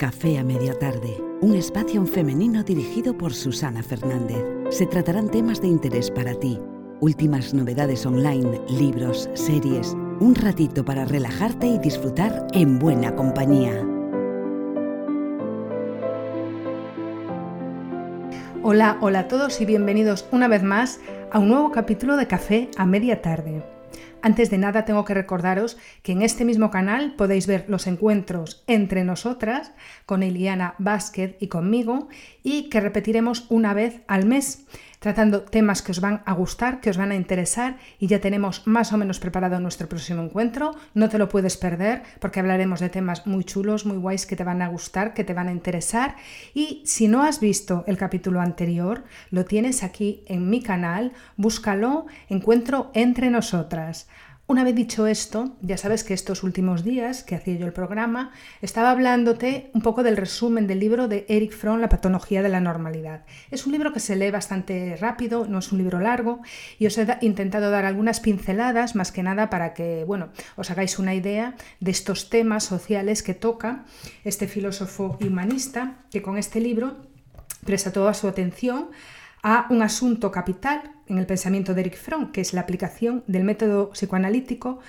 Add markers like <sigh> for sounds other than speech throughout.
Café a media tarde, un espacio femenino dirigido por Susana Fernández. Se tratarán temas de interés para ti, últimas novedades online, libros, series, un ratito para relajarte y disfrutar en buena compañía. Hola, hola a todos y bienvenidos una vez más a un nuevo capítulo de Café a media tarde. Antes de nada tengo que recordaros que en este mismo canal podéis ver los encuentros entre nosotras, con Eliana Vázquez y conmigo, y que repetiremos una vez al mes, tratando temas que os van a gustar, que os van a interesar, y ya tenemos más o menos preparado nuestro próximo encuentro. No te lo puedes perder porque hablaremos de temas muy chulos, muy guays que te van a gustar, que te van a interesar. Y si no has visto el capítulo anterior, lo tienes aquí en mi canal, búscalo, encuentro entre nosotras. Una vez dicho esto, ya sabes que estos últimos días que hacía yo el programa, estaba hablándote un poco del resumen del libro de Eric Fromm, La patología de la normalidad. Es un libro que se lee bastante rápido, no es un libro largo, y os he intentado dar algunas pinceladas, más que nada para que, bueno, os hagáis una idea de estos temas sociales que toca este filósofo humanista, que con este libro presta toda su atención a un asunto capital en el pensamiento de Eric Fromm, que es la aplicación del método psicoanalítico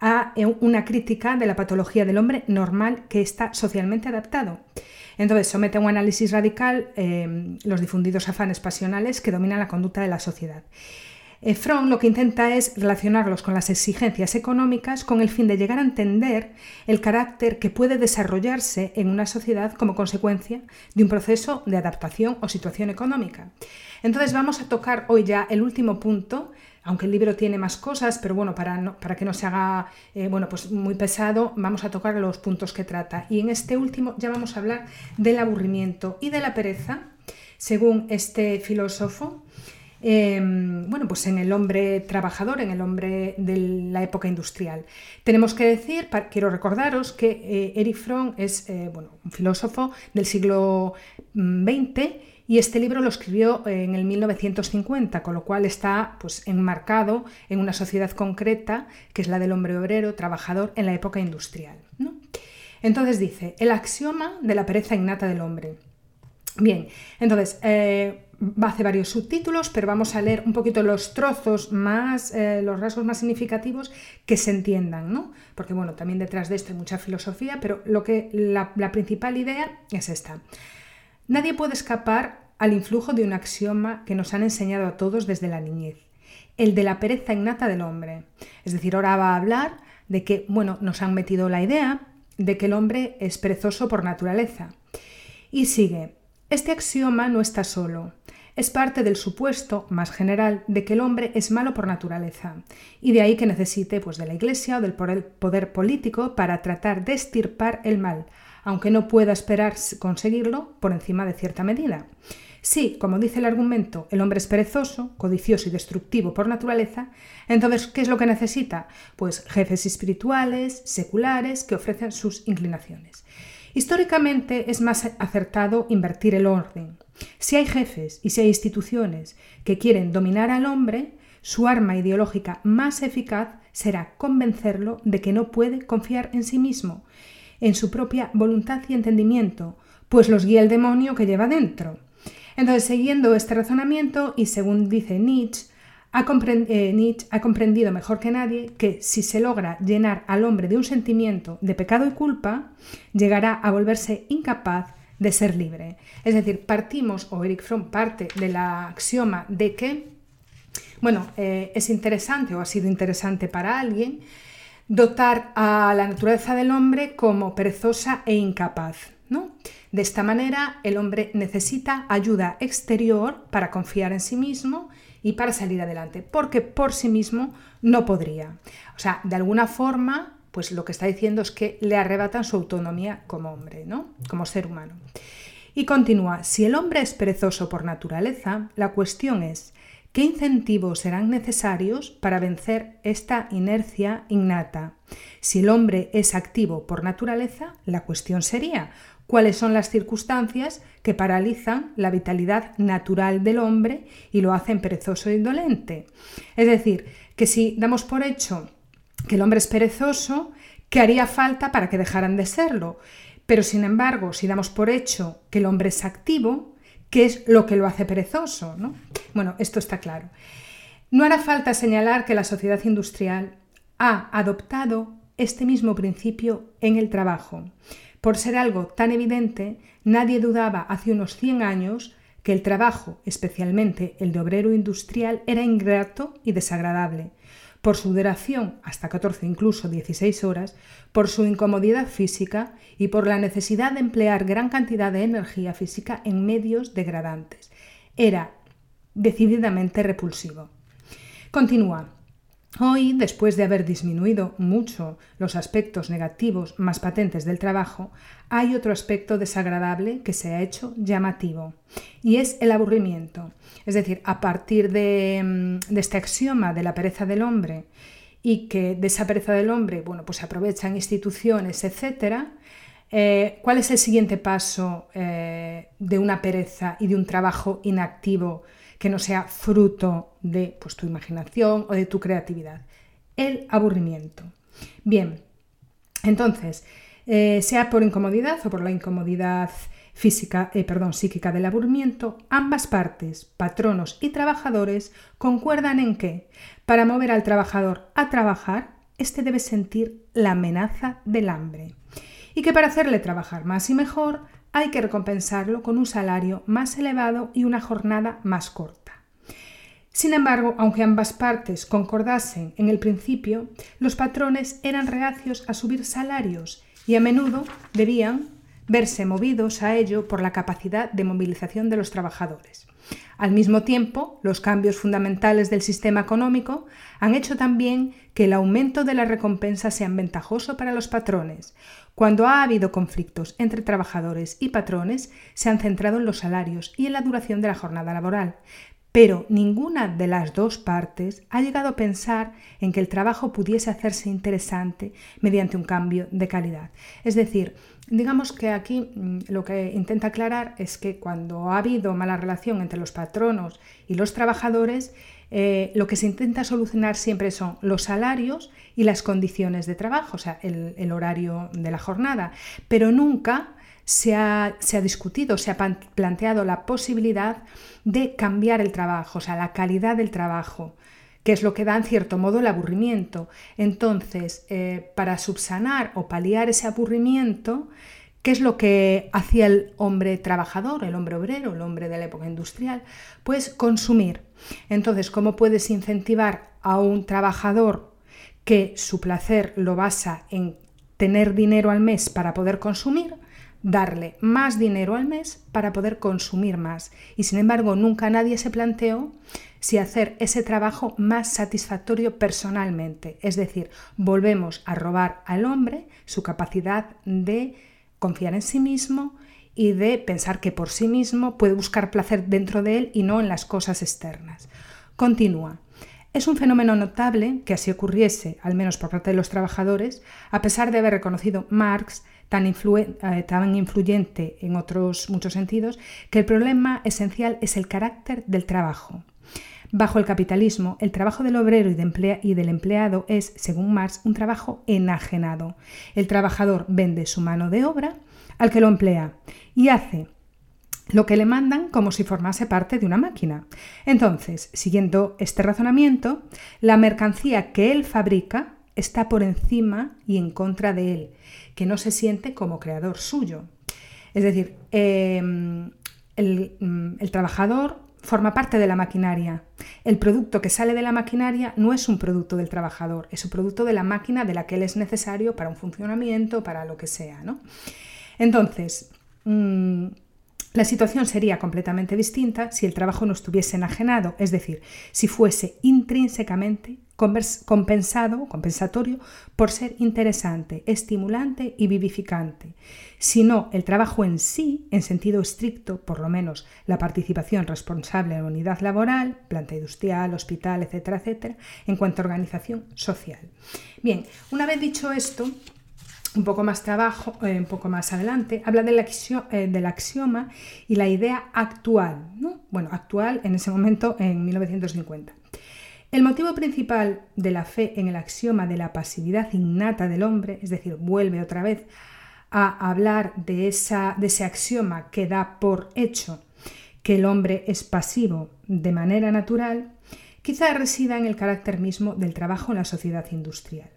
a una crítica de la patología del hombre normal que está socialmente adaptado. Entonces somete a un análisis radical eh, los difundidos afanes pasionales que dominan la conducta de la sociedad. Eh, Fromm lo que intenta es relacionarlos con las exigencias económicas con el fin de llegar a entender el carácter que puede desarrollarse en una sociedad como consecuencia de un proceso de adaptación o situación económica. Entonces vamos a tocar hoy ya el último punto, aunque el libro tiene más cosas, pero bueno, para, para que no se haga eh, bueno, pues muy pesado, vamos a tocar los puntos que trata. Y en este último ya vamos a hablar del aburrimiento y de la pereza, según este filósofo. Em, bueno, pues en el hombre trabajador, en el hombre de la época industrial. Tenemos que decir, quiero recordaros que eh, Erich Fromm es eh, bueno, un filósofo del siglo XX mm, y este libro lo escribió en el 1950, con lo cual está pues, enmarcado en una sociedad concreta, que es la del hombre obrero, trabajador en la época industrial. Entonces dice, el axioma de la pereza innata del hombre. Bien, entonces, eh, hace varios subtítulos, pero vamos a leer un poquito los trozos más, eh, los rasgos más significativos que se entiendan, ¿no? Porque bueno, también detrás de esto hay mucha filosofía, pero lo que la, la principal idea es esta. Nadie puede escapar al influjo de un axioma que nos han enseñado a todos desde la niñez, el de la pereza innata del hombre. Es decir, ahora va a hablar de que, bueno, nos han metido la idea de que el hombre es perezoso por naturaleza. Y sigue, este axioma no está solo es parte del supuesto más general de que el hombre es malo por naturaleza, y de ahí que necesite pues, de la Iglesia o del poder político para tratar de estirpar el mal, aunque no pueda esperar conseguirlo por encima de cierta medida. Si, como dice el argumento, el hombre es perezoso, codicioso y destructivo por naturaleza, entonces, ¿qué es lo que necesita? Pues jefes espirituales, seculares, que ofrecen sus inclinaciones. Históricamente es más acertado invertir el orden. Si hay jefes y si hay instituciones que quieren dominar al hombre, su arma ideológica más eficaz será convencerlo de que no puede confiar en sí mismo, en su propia voluntad y entendimiento, pues los guía el demonio que lleva dentro. Entonces, siguiendo este razonamiento, y según dice Nietzsche, eh, Nietzsche ha comprendido mejor que nadie que si se logra llenar al hombre de un sentimiento de pecado y culpa, llegará a volverse incapaz de ser libre. Es decir, partimos, o Eric Fromm parte del axioma de que, bueno, eh, es interesante o ha sido interesante para alguien dotar a la naturaleza del hombre como perezosa e incapaz. ¿no? De esta manera, el hombre necesita ayuda exterior para confiar en sí mismo y para salir adelante, porque por sí mismo no podría. O sea, de alguna forma, pues lo que está diciendo es que le arrebatan su autonomía como hombre, ¿no? Como ser humano. Y continúa, si el hombre es perezoso por naturaleza, la cuestión es, ¿qué incentivos serán necesarios para vencer esta inercia innata? Si el hombre es activo por naturaleza, la cuestión sería, cuáles son las circunstancias que paralizan la vitalidad natural del hombre y lo hacen perezoso e indolente. Es decir, que si damos por hecho que el hombre es perezoso, ¿qué haría falta para que dejaran de serlo? Pero sin embargo, si damos por hecho que el hombre es activo, ¿qué es lo que lo hace perezoso? ¿no? Bueno, esto está claro. No hará falta señalar que la sociedad industrial ha adoptado este mismo principio en el trabajo. Por ser algo tan evidente, nadie dudaba hace unos 100 años que el trabajo, especialmente el de obrero industrial, era ingrato y desagradable, por su duración, hasta 14 incluso 16 horas, por su incomodidad física y por la necesidad de emplear gran cantidad de energía física en medios degradantes. Era decididamente repulsivo. Continúa. Hoy, después de haber disminuido mucho los aspectos negativos más patentes del trabajo, hay otro aspecto desagradable que se ha hecho llamativo, y es el aburrimiento. Es decir, a partir de, mm, este axioma de la pereza del hombre y que de esa pereza del hombre, bueno, pues se aprovechan instituciones, etcétera, eh, ¿cuál es el siguiente paso eh, de una pereza y de un trabajo inactivo que no sea fruto de pues, tu imaginación o de tu creatividad. El aburrimiento. Bien, entonces, eh, sea por incomodidad o por la incomodidad física, eh, perdón, psíquica del aburrimiento, ambas partes, patronos y trabajadores, concuerdan en que para mover al trabajador a trabajar, éste debe sentir la amenaza del hambre y que para hacerle trabajar más y mejor hay que recompensarlo con un salario más elevado y una jornada más corta. Sin embargo, aunque ambas partes concordasen en el principio, los patrones eran reacios a subir salarios y a menudo debían verse movidos a ello por la capacidad de movilización de los trabajadores. Al mismo tiempo, los cambios fundamentales del sistema económico han hecho también que el aumento de la recompensa sea ventajoso para los patrones, cuando ha habido conflictos entre trabajadores y patrones, se han centrado en los salarios y en la duración de la jornada laboral, pero ninguna de las dos partes ha llegado a pensar en que el trabajo pudiese hacerse interesante mediante un cambio de calidad. Es decir, digamos que aquí mm, lo que intenta aclarar es que cuando ha habido mala relación entre los patronos y los trabajadores, eh, lo que se intenta solucionar siempre son los salarios y las condiciones de trabajo, o sea, el, horario de la jornada, pero nunca se ha, discutido, se ha planteado la posibilidad de cambiar el trabajo, o sea, la calidad del trabajo que es lo que da en cierto modo el aburrimiento. Entonces, eh, para subsanar o paliar ese aburrimiento, ¿Qué es lo que hacía el hombre trabajador, el hombre obrero, el hombre de la época industrial? Pues consumir. Entonces, ¿cómo puedes incentivar a un trabajador que su placer lo basa en tener dinero al mes para poder consumir? Darle más dinero al mes para poder consumir más. Y sin embargo, nunca nadie se planteó si hacer ese trabajo más satisfactorio personalmente. Es decir, volvemos a robar al hombre su capacidad de confiar en sí mismo y de pensar que por sí mismo puede buscar placer dentro de él y no en las cosas externas. Continúa. Es un fenómeno notable que así ocurriese, al menos por parte de los trabajadores, a pesar de haber reconocido Marx tan, eh, tan, influyente en otros muchos sentidos, que el problema esencial es el carácter del trabajo. Bajo el capitalismo, el trabajo del obrero y, del empleado es, según Marx, un trabajo enajenado. El trabajador vende su mano de obra al que lo emplea y hace lo que le mandan como si formase parte de una máquina. Entonces, siguiendo este razonamiento, la mercancía que él fabrica está por encima y en contra de él, que no se siente como creador suyo. Es decir, em, el, mm, el trabajador forma parte de la maquinaria. El producto que sale de la maquinaria no es un producto del trabajador, es un producto de la máquina de la que él es necesario para un funcionamiento, para lo que sea. ¿no? Entonces, mm, la situación sería completamente distinta si el trabajo no estuviese enajenado, es decir, si fuese intrínsecamente compensado, compensatorio, por ser interesante, estimulante y vivificante. Si no, el trabajo en sí, en sentido estricto, por lo menos la participación responsable en la unidad laboral, planta industrial, hospital, etcétera, etcétera, en cuanto a organización social. Bien, una vez dicho esto, un poco más trabajo, eh, un poco más adelante, habla del, eh, axioma y la idea actual, ¿no? bueno, actual en ese momento en 1950. El motivo principal de la fe en el axioma de la pasividad innata del hombre, es decir, vuelve otra vez a hablar de, esa, de ese axioma que da por hecho que el hombre es pasivo de manera natural, quizá resida en el carácter mismo del trabajo en la sociedad industrial.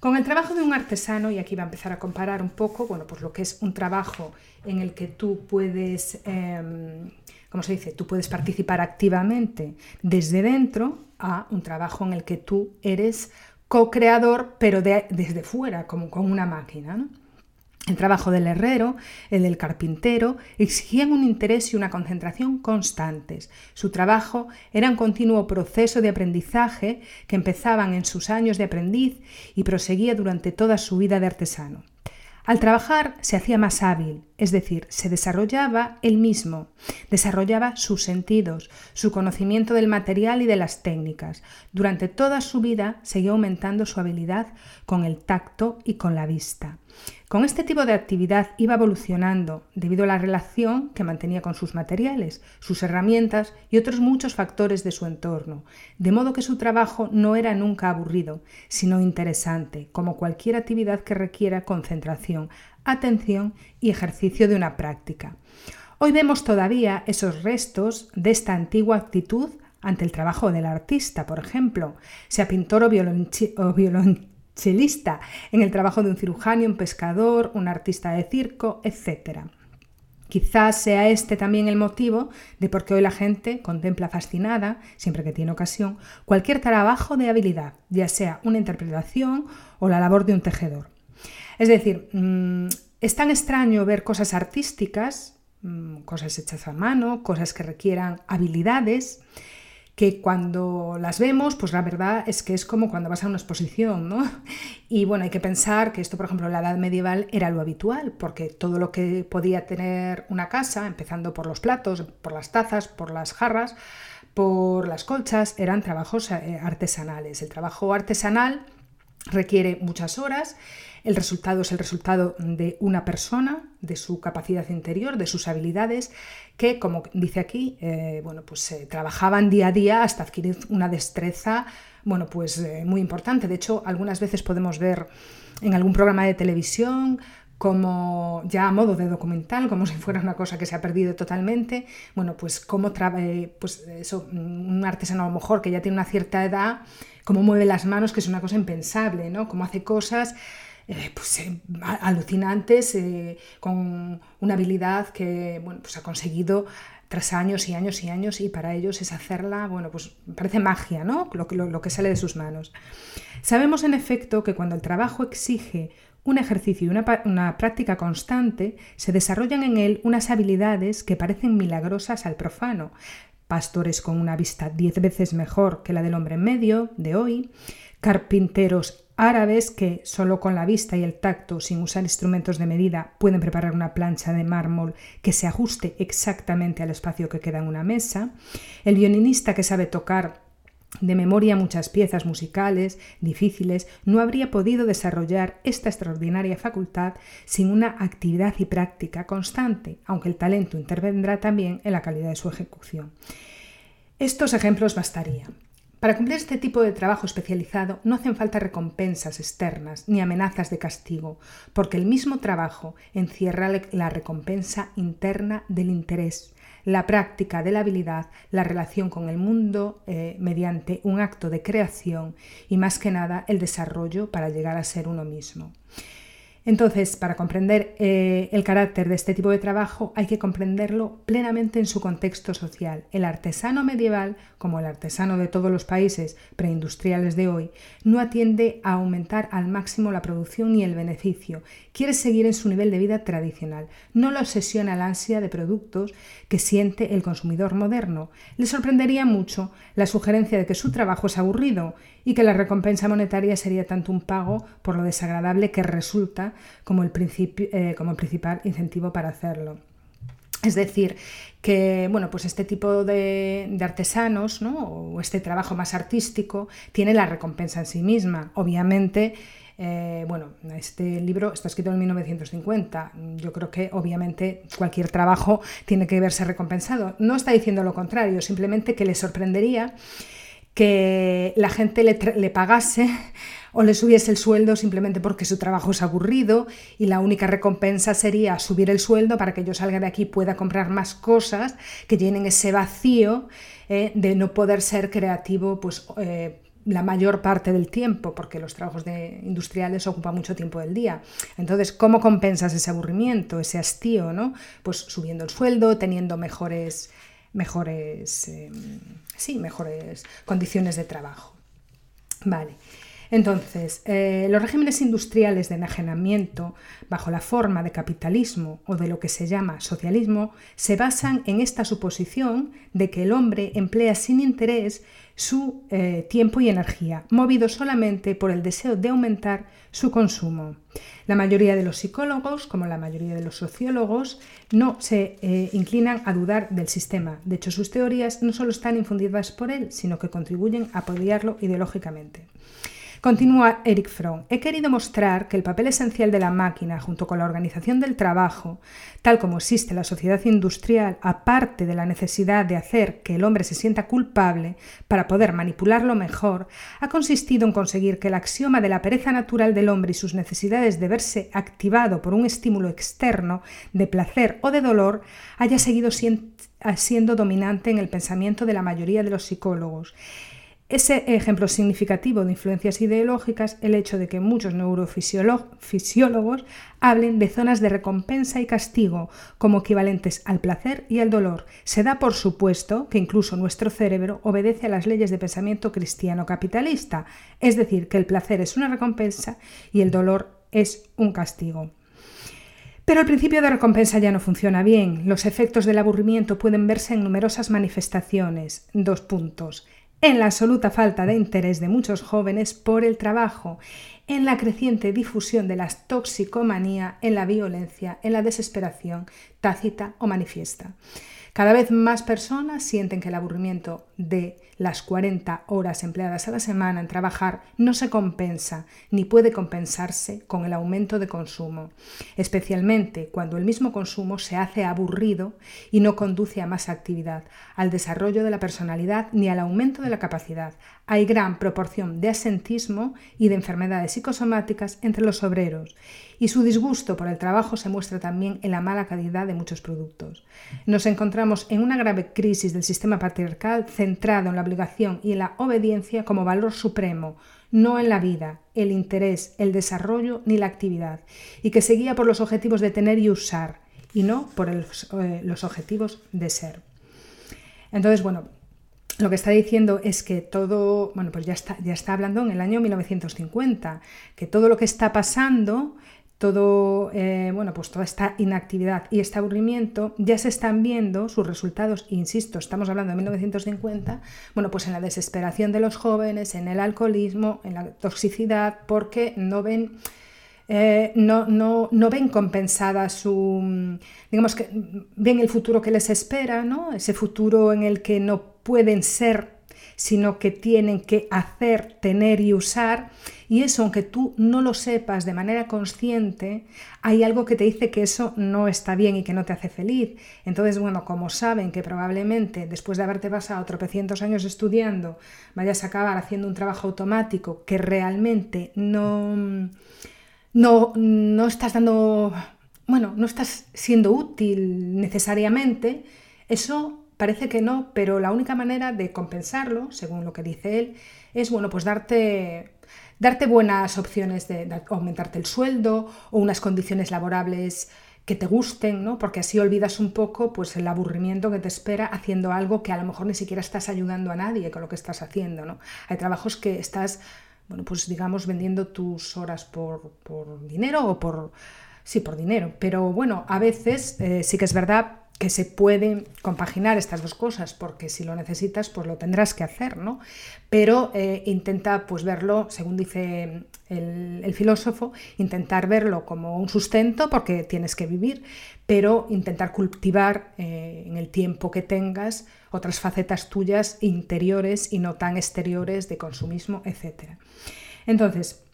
Con el trabajo de un artesano, y aquí va a empezar a comparar un poco, bueno, pues lo que es un trabajo en el que tú puedes, eh, ¿cómo se dice? Tú puedes participar activamente desde dentro a un trabajo en el que tú eres co-creador, pero desde fuera, como con una máquina. ¿no? El trabajo del herrero, el del carpintero, exigían un interés y una concentración constantes. Su trabajo era un continuo proceso de aprendizaje que empezaban en sus años de aprendiz y proseguía durante toda su vida de artesano. Al trabajar se hacía más hábil, es decir, se desarrollaba él mismo, desarrollaba sus sentidos, su conocimiento del material y de las técnicas. Durante toda su vida seguía aumentando su habilidad con el tacto y con la vista. Con este tipo de actividad iba evolucionando debido a la relación que mantenía con sus materiales, sus herramientas y otros muchos factores de su entorno, de modo que su trabajo no era nunca aburrido, sino interesante, como cualquier actividad que requiera concentración, atención y ejercicio de una práctica. Hoy vemos todavía esos restos de esta antigua actitud ante el trabajo del artista, por ejemplo, sea pintor o, violonchista en el trabajo de un cirujano, un pescador, un artista de circo, etc. Quizás sea este también el motivo de por qué hoy la gente contempla fascinada, siempre que tiene ocasión, cualquier trabajo de habilidad, ya sea una interpretación o la labor de un tejedor. Es decir, mm, es tan extraño ver cosas artísticas, mm, cosas hechas a mano, cosas que requieran habilidades, que cuando las vemos, pues la verdad es que es como cuando vas a una exposición, ¿no? <laughs> Y bueno, hay que pensar que esto, por ejemplo, en la edad medieval era lo habitual, porque todo lo que podía tener una casa, empezando por los platos, por las tazas, por las jarras, por las colchas, eran trabajos eh, artesanales. El trabajo artesanal requiere muchas horas el resultado es el resultado de una persona, de su capacidad interior, de sus habilidades, que, como dice aquí, eh, bueno, pues eh, trabajaban día a día hasta adquirir una destreza bueno, pues, eh, muy importante. De hecho, algunas veces podemos ver en algún programa de televisión como ya a modo de documental, como <laughs> si fuera una cosa que se ha perdido totalmente, bueno, pues cómo pues eso, un artesano a lo mejor que ya tiene una cierta edad, cómo mueve las manos, que es una cosa impensable, ¿no? Cómo hace cosas eh, pues, eh, alucinantes, eh, con una habilidad que bueno, pues ha conseguido tras años y años y años y para ellos es hacerla, bueno, pues parece magia, ¿no? Lo, que sale de sus manos. Sabemos en efecto que cuando el trabajo exige un ejercicio y una, una, práctica constante, se desarrollan en él unas habilidades que parecen milagrosas al profano. Pastores con una vista diez veces mejor que la del hombre medio de hoy, carpinteros árabes que solo con la vista y el tacto, sin usar instrumentos de medida, pueden preparar una plancha de mármol que se ajuste exactamente al espacio que queda en una mesa, el violinista que sabe tocar de memoria muchas piezas musicales difíciles, no habría podido desarrollar esta extraordinaria facultad sin una actividad y práctica constante, aunque el talento intervendrá también en la calidad de su ejecución. Estos ejemplos bastarían. Para cumplir este tipo de trabajo especializado no hacen falta recompensas externas ni amenazas de castigo, porque el mismo trabajo encierra la recompensa interna del interés, la práctica de la habilidad, la relación con el mundo eh, mediante un acto de creación y más que nada el desarrollo para llegar a ser uno mismo. Entonces, para comprender eh, el carácter de este tipo de trabajo hay que comprenderlo plenamente en su contexto social. El artesano medieval, como el artesano de todos los países preindustriales de hoy, no atiende a aumentar al máximo la producción ni el beneficio. Quiere seguir en su nivel de vida tradicional. No lo obsesiona la ansia de productos que siente el consumidor moderno. Le sorprendería mucho la sugerencia de que su trabajo es aburrido y que la recompensa monetaria sería tanto un pago por lo desagradable que resulta como el, eh, como el principal incentivo para hacerlo. Es decir, que bueno, pues este tipo de, artesanos, ¿no? o este trabajo más artístico, tiene la recompensa en sí misma. Obviamente, eh, bueno, este libro está escrito en 1950. Yo creo que obviamente cualquier trabajo tiene que verse recompensado. No está diciendo lo contrario, simplemente que le sorprendería que la gente le, pagase o le subiese el sueldo simplemente porque su trabajo es aburrido y la única recompensa sería subir el sueldo para que yo salga de aquí y pueda comprar más cosas que llenen ese vacío eh, de no poder ser creativo pues, eh, la mayor parte del tiempo, porque los trabajos de industriales ocupan mucho tiempo del día. Entonces, ¿cómo compensas ese aburrimiento, ese hastío? ¿no? Pues subiendo el sueldo, teniendo mejores, mejores, em, sí, mejores condiciones de trabajo. Vale. Entonces, eh, los regímenes industriales de enajenamiento, bajo la forma de capitalismo o de lo que se llama socialismo, se basan en esta suposición de que el hombre emplea sin interés su eh, tiempo y energía, movido solamente por el deseo de aumentar su consumo. La mayoría de los psicólogos, como la mayoría de los sociólogos, no se eh, inclinan a dudar del sistema. De hecho, sus teorías no solo están infundidas por él, sino que contribuyen a apoyarlo ideológicamente. Continúa Eric Fromm. He querido mostrar que el papel esencial de la máquina, junto con la organización del trabajo, tal como existe la sociedad industrial, aparte de la necesidad de hacer que el hombre se sienta culpable para poder manipularlo mejor, ha consistido en conseguir que el axioma de la pereza natural del hombre y sus necesidades de verse activado por un estímulo externo, de placer o de dolor, haya seguido siendo dominante en el pensamiento de la mayoría de los psicólogos. Ese ejemplo significativo de influencias ideológicas, el hecho de que muchos neurofisiólogos hablen de zonas de recompensa y castigo como equivalentes al placer y al dolor, se da por supuesto que incluso nuestro cerebro obedece a las leyes de pensamiento cristiano capitalista, es decir, que el placer es una recompensa y el dolor es un castigo. Pero el principio de recompensa ya no funciona bien. Los efectos del aburrimiento pueden verse en numerosas manifestaciones. Dos puntos en la absoluta falta de interés de muchos jóvenes por el trabajo, en la creciente difusión de la toxicomanía, en la violencia, en la desesperación tácita o manifiesta. Cada vez más personas sienten que el aburrimiento de las 40 horas empleadas a la semana en trabajar no se compensa ni puede compensarse con el aumento de consumo, especialmente cuando el mismo consumo se hace aburrido y no conduce a más actividad, al desarrollo de la personalidad ni al aumento de la capacidad. Hay gran proporción de asentismo y de enfermedades psicosomáticas entre los obreros y su disgusto por el trabajo se muestra también en la mala calidad de muchos productos. Nos encontramos en una grave crisis del sistema patriarcal en la obligación y en la obediencia como valor supremo, no en la vida, el interés, el desarrollo ni la actividad, y que se guía por los objetivos de tener y usar, y no por eh, los objetivos de ser. Entonces, bueno, lo que está diciendo es que todo, bueno, pues ya está, ya está hablando en el año 1950, que todo lo que está pasando todo, eh, bueno, pues toda esta inactividad y este aburrimiento ya se están viendo sus resultados, insisto, estamos hablando de 1950, bueno, pues en la desesperación de los jóvenes, en el alcoholismo, en la toxicidad, porque no ven, eh, no, no, no, ven compensada su, digamos que ven el futuro que les espera, ¿no? Ese futuro en el que no pueden ser sino que tienen que hacer, tener y usar. Y eso, aunque tú no lo sepas de manera consciente, hay algo que te dice que eso no está bien y que no te hace feliz. Entonces, bueno, como saben que probablemente después de haberte pasado tropecientos años estudiando, vayas a acabar haciendo un trabajo automático que realmente no, no, no estás dando, bueno, no estás siendo útil necesariamente, eso Parece que no, pero la única manera de compensarlo, según lo que dice él, es bueno, pues darte, darte buenas opciones de, aumentarte el sueldo o unas condiciones laborables que te gusten, ¿no? Porque así olvidas un poco pues el aburrimiento que te espera haciendo algo que a lo mejor ni siquiera estás ayudando a nadie con lo que estás haciendo, ¿no? Hay trabajos que estás, bueno, pues digamos vendiendo tus horas por, por dinero o por sí, por dinero, pero bueno, a veces eh, sí que es verdad que se pueden compaginar estas dos cosas, porque si lo necesitas, pues lo tendrás que hacer, ¿no? Pero eh, intenta, pues verlo, según dice el, filósofo, intentar verlo como un sustento, porque tienes que vivir, pero intentar cultivar eh, en el tiempo que tengas otras facetas tuyas interiores y no tan exteriores de consumismo, etc. Entonces,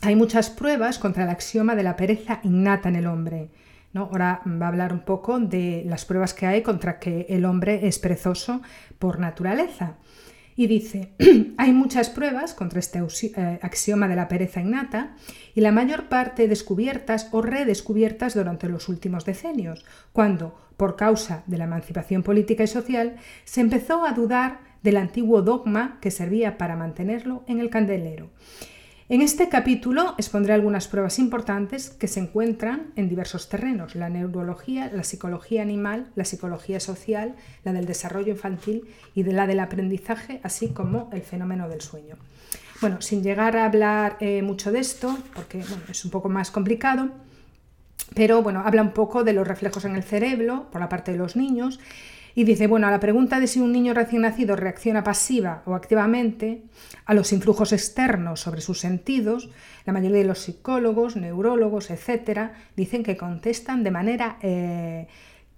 hay muchas pruebas contra el axioma de la pereza innata en el hombre. Ahora va a hablar un poco de las pruebas que hay contra que el hombre es perezoso por naturaleza. Y dice, <clears throat> hay muchas pruebas contra este eh, axioma de la pereza innata y la mayor parte descubiertas o redescubiertas durante los últimos decenios, cuando, por causa de la emancipación política y social, se empezó a dudar del antiguo dogma que servía para mantenerlo en el candelero. En este capítulo expondré algunas pruebas importantes que se encuentran en diversos terrenos, la neurología, la psicología animal, la psicología social, la del desarrollo infantil y de la del aprendizaje, así como el fenómeno del sueño. Bueno, sin llegar a hablar eh, mucho de esto, porque es un poco más complicado, pero bueno, habla un poco de los reflejos en el cerebro por la parte de los niños y dice, bueno, a la pregunta de si un niño recién nacido reacciona pasiva o activamente a los influjos externos sobre sus sentidos, la mayoría de los psicólogos, neurólogos, etcétera, dicen que contestan de manera eh,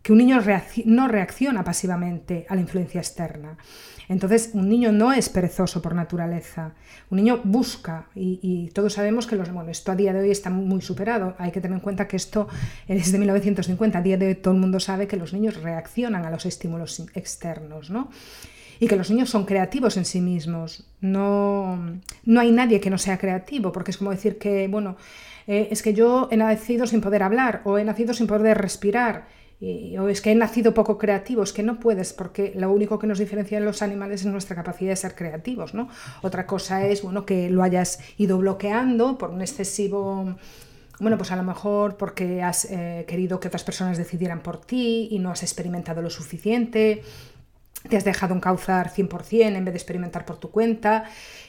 que un niño no reacciona pasivamente a la influencia externa. Entonces, un niño no es perezoso por naturaleza. Un niño busca y, todos sabemos que los, bueno, esto a día de hoy está muy superado. Hay que tener en cuenta que esto es de 1950. A día de hoy todo el mundo sabe que los niños reaccionan a los estímulos externos, ¿no? y que los niños son creativos en sí mismos. No, no hay nadie que no sea creativo, porque es como decir que, bueno, eh, es que yo he nacido sin poder hablar o he nacido sin poder respirar o es que he nacido poco creativo, es que no puedes, porque lo único que nos diferencia en los animales es nuestra capacidad de ser creativos, ¿no? Otra cosa es, bueno, que lo hayas ido bloqueando por un excesivo bueno, pues a lo mejor porque has eh, querido que otras personas decidieran por ti y no has experimentado lo suficiente, te has dejado encauzar 100% en vez de experimentar por tu cuenta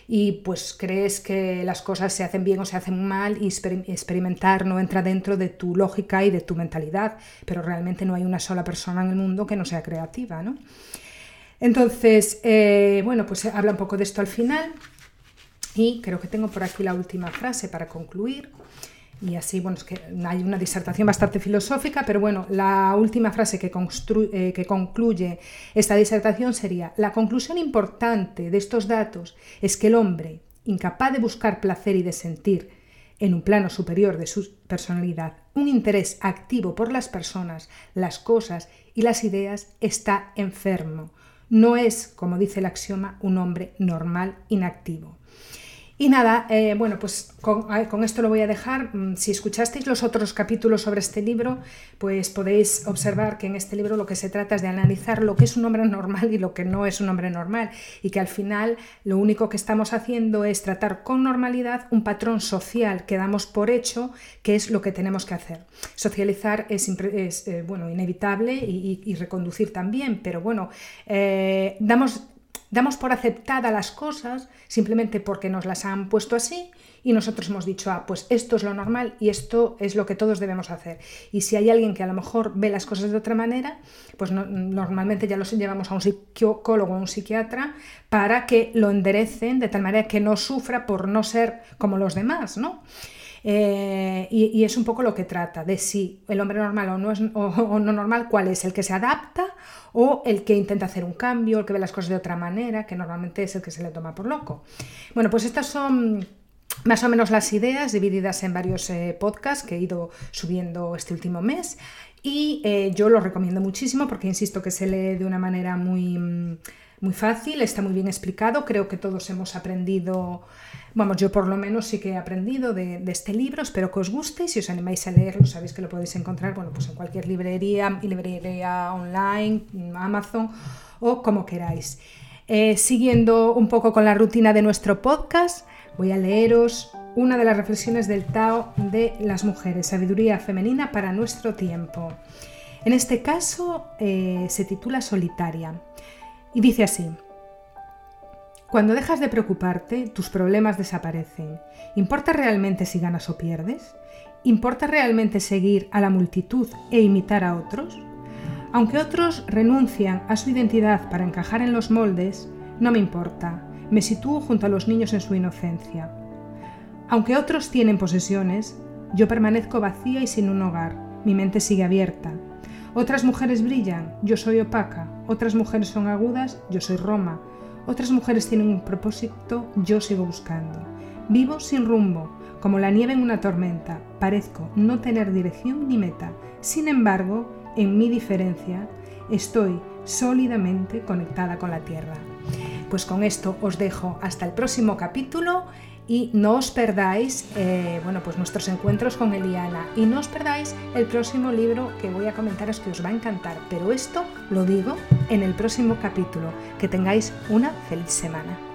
y pues crees que las cosas se hacen bien o se hacen mal y experimentar no entra dentro de tu lógica y de tu mentalidad, pero realmente no hay una sola persona en el mundo que no sea creativa, ¿no? Entonces, eh, bueno, pues habla un poco de esto al final y creo que tengo por aquí la última frase para concluir. Y así, bueno, es que hay una disertación bastante filosófica, pero bueno, la última frase que, eh, que concluye esta disertación sería, la conclusión importante de estos datos es que el hombre, incapaz de buscar placer y de sentir en un plano superior de su personalidad un interés activo por las personas, las cosas y las ideas, está enfermo. No es, como dice el axioma, un hombre normal inactivo. Y nada, eh, bueno, pues con, esto lo voy a dejar. Mm, si escuchasteis los otros capítulos sobre este libro, pues podéis observar que en este libro lo que se trata es de analizar lo que es un hombre <laughs> normal y lo que no es un hombre normal. Y que al final lo único que estamos haciendo es tratar con normalidad un patrón social que damos por hecho, que es lo que tenemos que hacer. Socializar es, eh, bueno, inevitable y, reconducir también, pero bueno, eh, damos Damos por aceptadas las cosas simplemente porque nos las han puesto así y nosotros hemos dicho, ah, pues esto es lo normal y esto es lo que todos debemos hacer. Y si hay alguien que a lo mejor ve las cosas de otra manera, pues normalmente ya los llevamos a un psicólogo o un psiquiatra para que lo enderecen de tal manera que no sufra por no ser como los demás, ¿no? Eh, y, es un poco lo que trata, de si el hombre normal o no, es, o, no normal, cuál es, el que se adapta o el que intenta hacer un cambio, el que ve las cosas de otra manera, que normalmente es el que se le toma por loco. Bueno, pues estas son más o menos las ideas divididas en varios eh, podcasts que he ido subiendo este último mes y eh, yo lo recomiendo muchísimo porque insisto que se lee de una manera muy, muy fácil, está muy bien explicado, creo que todos hemos aprendido Vamos, yo por lo menos sí que he aprendido de, este libro, espero que os guste y si os animáis a leerlo sabéis que lo podéis encontrar bueno, pues en cualquier librería, librería online, Amazon o como queráis. Eh, siguiendo un poco con la rutina de nuestro podcast, voy a leeros una de las reflexiones del Tao de las mujeres, sabiduría femenina para nuestro tiempo. En este caso eh, se titula Solitaria y dice así. Cuando dejas de preocuparte, tus problemas desaparecen. ¿Importa realmente si ganas o pierdes? ¿Importa realmente seguir a la multitud e imitar a otros? Aunque otros renuncian a su identidad para encajar en los moldes, no me importa, me sitúo junto a los niños en su inocencia. Aunque otros tienen posesiones, yo permanezco vacía y sin un hogar, mi mente sigue abierta. Otras mujeres brillan, yo soy opaca, otras mujeres son agudas, yo soy Roma, otras mujeres tienen un propósito, yo sigo buscando. Vivo sin rumbo, como la nieve en una tormenta. Parezco no tener dirección ni meta. Sin embargo, en mi diferencia, estoy sólidamente conectada con la Tierra. Pues con esto os dejo hasta el próximo capítulo y no os perdáis eh, bueno, pues nuestros encuentros con Eliana y no os perdáis el próximo libro que voy a comentaros que os va a encantar. Pero esto lo digo en el próximo capítulo. Que tengáis una feliz semana.